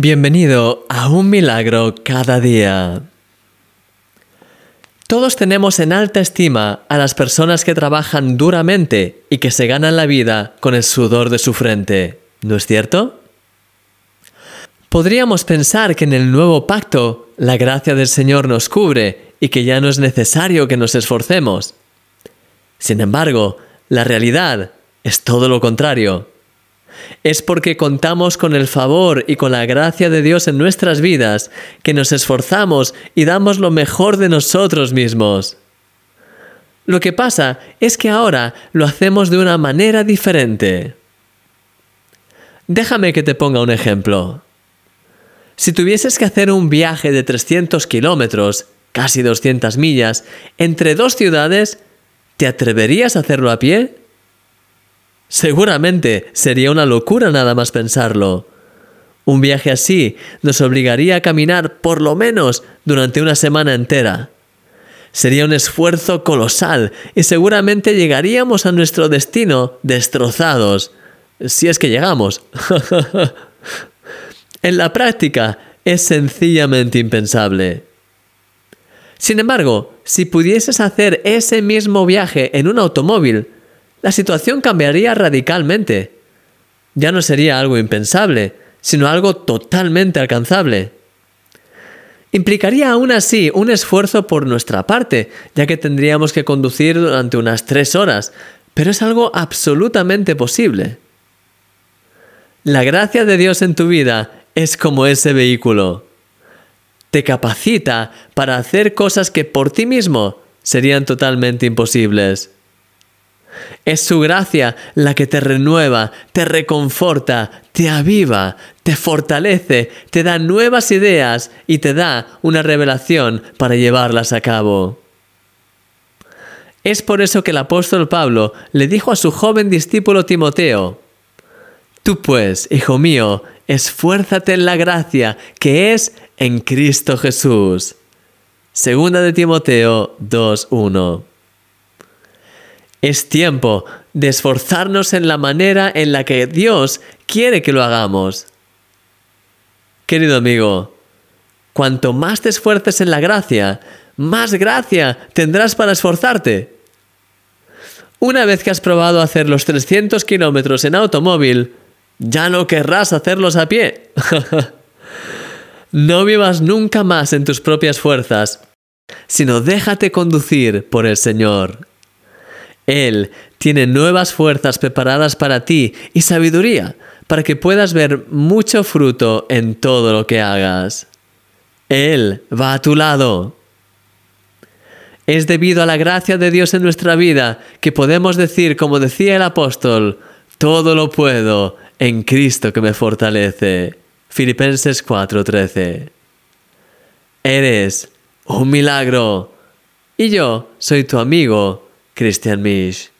Bienvenido a un milagro cada día. Todos tenemos en alta estima a las personas que trabajan duramente y que se ganan la vida con el sudor de su frente, ¿no es cierto? Podríamos pensar que en el nuevo pacto la gracia del Señor nos cubre y que ya no es necesario que nos esforcemos. Sin embargo, la realidad es todo lo contrario es porque contamos con el favor y con la gracia de Dios en nuestras vidas, que nos esforzamos y damos lo mejor de nosotros mismos. Lo que pasa es que ahora lo hacemos de una manera diferente. Déjame que te ponga un ejemplo. Si tuvieses que hacer un viaje de 300 kilómetros, casi 200 millas, entre dos ciudades, ¿te atreverías a hacerlo a pie? Seguramente sería una locura nada más pensarlo. Un viaje así nos obligaría a caminar por lo menos durante una semana entera. Sería un esfuerzo colosal y seguramente llegaríamos a nuestro destino destrozados, si es que llegamos. en la práctica es sencillamente impensable. Sin embargo, si pudieses hacer ese mismo viaje en un automóvil, la situación cambiaría radicalmente. Ya no sería algo impensable, sino algo totalmente alcanzable. Implicaría aún así un esfuerzo por nuestra parte, ya que tendríamos que conducir durante unas tres horas, pero es algo absolutamente posible. La gracia de Dios en tu vida es como ese vehículo. Te capacita para hacer cosas que por ti mismo serían totalmente imposibles. Es su gracia la que te renueva, te reconforta, te aviva, te fortalece, te da nuevas ideas y te da una revelación para llevarlas a cabo. Es por eso que el apóstol Pablo le dijo a su joven discípulo Timoteo, Tú pues, hijo mío, esfuérzate en la gracia que es en Cristo Jesús. Segunda de Timoteo 2.1 es tiempo de esforzarnos en la manera en la que Dios quiere que lo hagamos. Querido amigo, cuanto más te esfuerces en la gracia, más gracia tendrás para esforzarte. Una vez que has probado hacer los 300 kilómetros en automóvil, ya no querrás hacerlos a pie. no vivas nunca más en tus propias fuerzas, sino déjate conducir por el Señor. Él tiene nuevas fuerzas preparadas para ti y sabiduría para que puedas ver mucho fruto en todo lo que hagas. Él va a tu lado. Es debido a la gracia de Dios en nuestra vida que podemos decir, como decía el apóstol, todo lo puedo en Cristo que me fortalece. Filipenses 4:13. Eres un milagro y yo soy tu amigo Christian Misch.